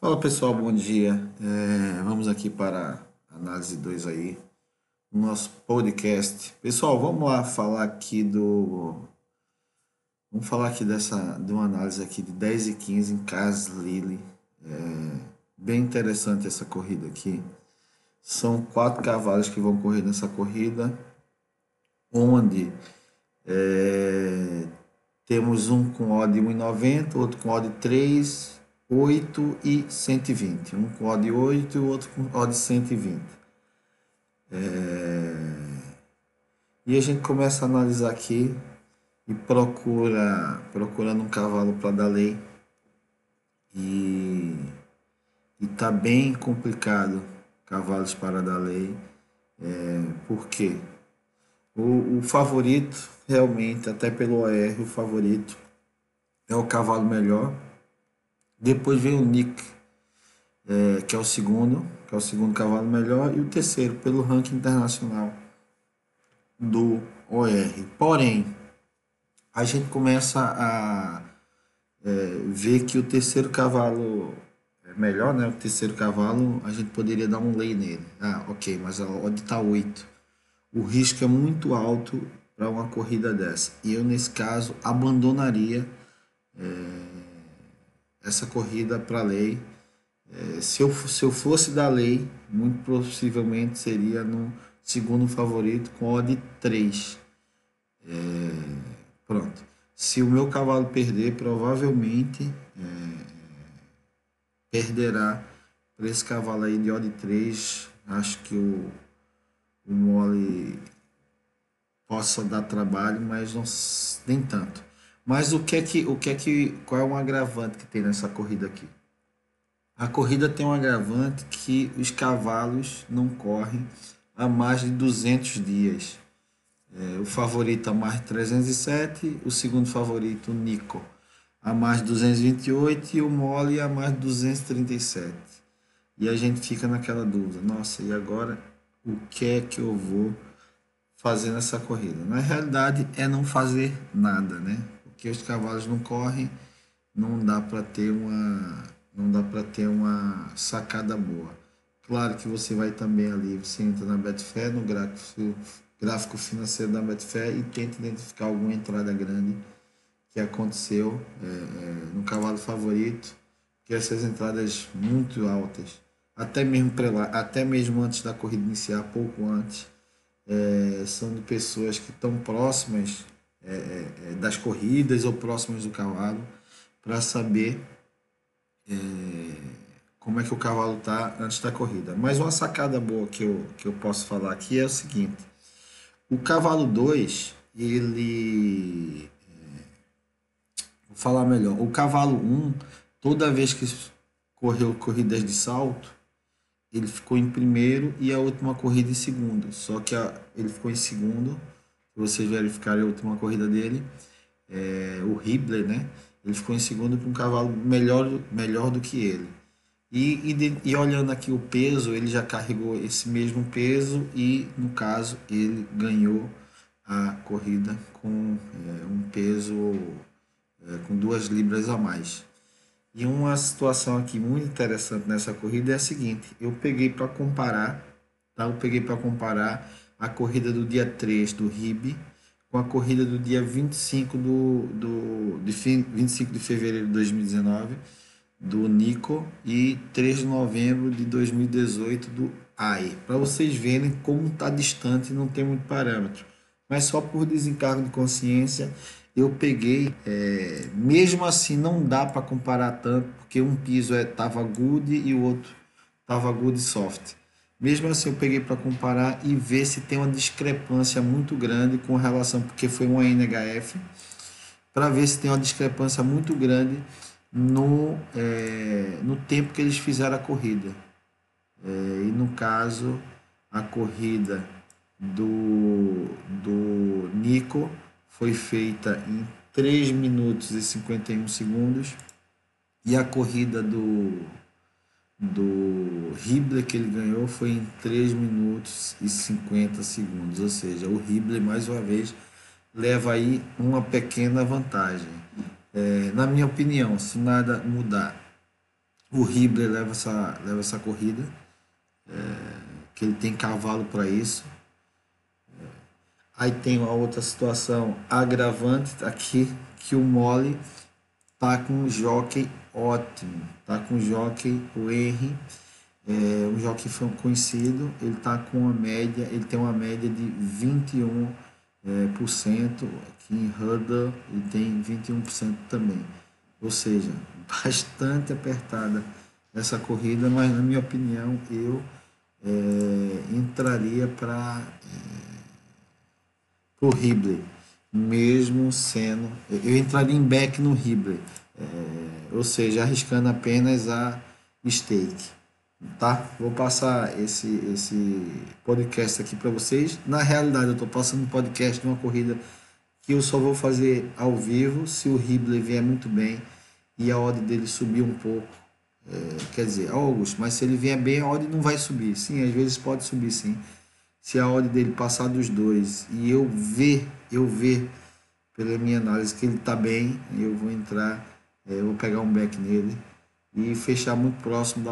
Fala pessoal, bom dia. É, vamos aqui para análise 2 aí, no nosso podcast. Pessoal, vamos lá falar aqui do. Vamos falar aqui dessa de uma análise aqui de 10 e 15 em Cas Lily. É, bem interessante essa corrida aqui. São quatro cavalos que vão correr nessa corrida, onde é, temos um com odd 1,90, outro com odd 3, 8 e 120. Um com odd 8 e o outro com odd 120. É... E a gente começa a analisar aqui e procura procurando um cavalo para dar lei. E está bem complicado cavalos para dar lei. É, por quê? O, o favorito, realmente, até pelo OR, o favorito é o cavalo melhor. Depois vem o Nick, é, que é o segundo, que é o segundo cavalo melhor, e o terceiro, pelo ranking internacional do OR. Porém, a gente começa a é, ver que o terceiro cavalo é melhor, né? O terceiro cavalo, a gente poderia dar um lay nele. Ah, ok, mas a odd está 8 o risco é muito alto para uma corrida dessa. E eu, nesse caso, abandonaria é, essa corrida para a lei. É, se, eu, se eu fosse da lei, muito possivelmente seria no segundo favorito com odd 3. É, pronto. Se o meu cavalo perder, provavelmente é, perderá para esse cavalo aí de odd 3. Acho que o o mole possa dar trabalho, mas não, nem tanto. Mas o que é que, o que é que, qual é um agravante que tem nessa corrida aqui? A corrida tem um agravante que os cavalos não correm há mais de 200 dias. É, o favorito a mais de 307, o segundo favorito, o Nico, a mais de 228 e o Mole a mais de 237. E a gente fica naquela dúvida, nossa, e agora o que é que eu vou fazer nessa corrida. Na realidade é não fazer nada, né? Porque os cavalos não correm, não dá para ter uma não dá para ter uma sacada boa. Claro que você vai também ali, você entra na Betfair, no gráfico, gráfico financeiro da Betfair e tenta identificar alguma entrada grande que aconteceu é, é, no cavalo favorito, que essas entradas muito altas até mesmo, até mesmo antes da corrida iniciar, pouco antes, é, são de pessoas que estão próximas é, é, é, das corridas ou próximas do cavalo para saber é, como é que o cavalo está antes da corrida. Mas uma sacada boa que eu, que eu posso falar aqui é o seguinte: o cavalo 2, ele. É, vou falar melhor. O cavalo 1, um, toda vez que correu corridas de salto, ele ficou em primeiro e a última corrida em segundo. Só que a, ele ficou em segundo, se vocês verificarem a última corrida dele, é, o Hibler, né? Ele ficou em segundo com um cavalo melhor, melhor do que ele. E, e, e, olhando aqui o peso, ele já carregou esse mesmo peso e, no caso, ele ganhou a corrida com é, um peso é, com duas libras a mais. E uma situação aqui muito interessante nessa corrida é a seguinte: eu peguei para comparar, tá? Eu peguei para comparar a corrida do dia 3 do RIB com a corrida do dia 25 do, do de 25 de fevereiro de 2019 do Nico e 3 de novembro de 2018 do AI, para vocês verem como está distante não tem muito parâmetro. Mas só por desencargo de consciência eu peguei, é, mesmo assim não dá para comparar tanto, porque um piso é tava good e o outro tava good soft. Mesmo assim eu peguei para comparar e ver se tem uma discrepância muito grande com relação, porque foi uma NHF, para ver se tem uma discrepância muito grande no, é, no tempo que eles fizeram a corrida. É, e no caso, a corrida do, do Nico foi feita em 3 minutos e 51 segundos e a corrida do do Hibler que ele ganhou foi em 3 minutos e 50 segundos, ou seja, o Hibler mais uma vez leva aí uma pequena vantagem. É, na minha opinião, se nada mudar, O Ribler leva essa, leva essa corrida, é, que ele tem cavalo para isso. É, aí tem uma outra situação agravante aqui, que o Mole tá com um jockey ótimo, tá com um jockey, o Henry, é, um jockey conhecido, ele tá com uma média, ele tem uma média de 21 é, por cento, aqui em Hurdle ele tem 21% também. Ou seja, bastante apertada essa corrida, mas na minha opinião eu é, entraria para é, o Ribley, mesmo sendo. Eu entraria em back no Ribley, é, ou seja, arriscando apenas a stake. Tá? Vou passar esse, esse podcast aqui para vocês. Na realidade, eu estou passando um podcast de uma corrida que eu só vou fazer ao vivo se o Ribley vier muito bem e a odd dele subir um pouco. É, quer dizer, Augusto, mas se ele vier bem, a odd não vai subir. Sim, às vezes pode subir sim. Se a odd dele passar dos dois e eu ver, eu ver pela minha análise que ele está bem, eu vou entrar, é, eu vou pegar um back nele e fechar muito próximo da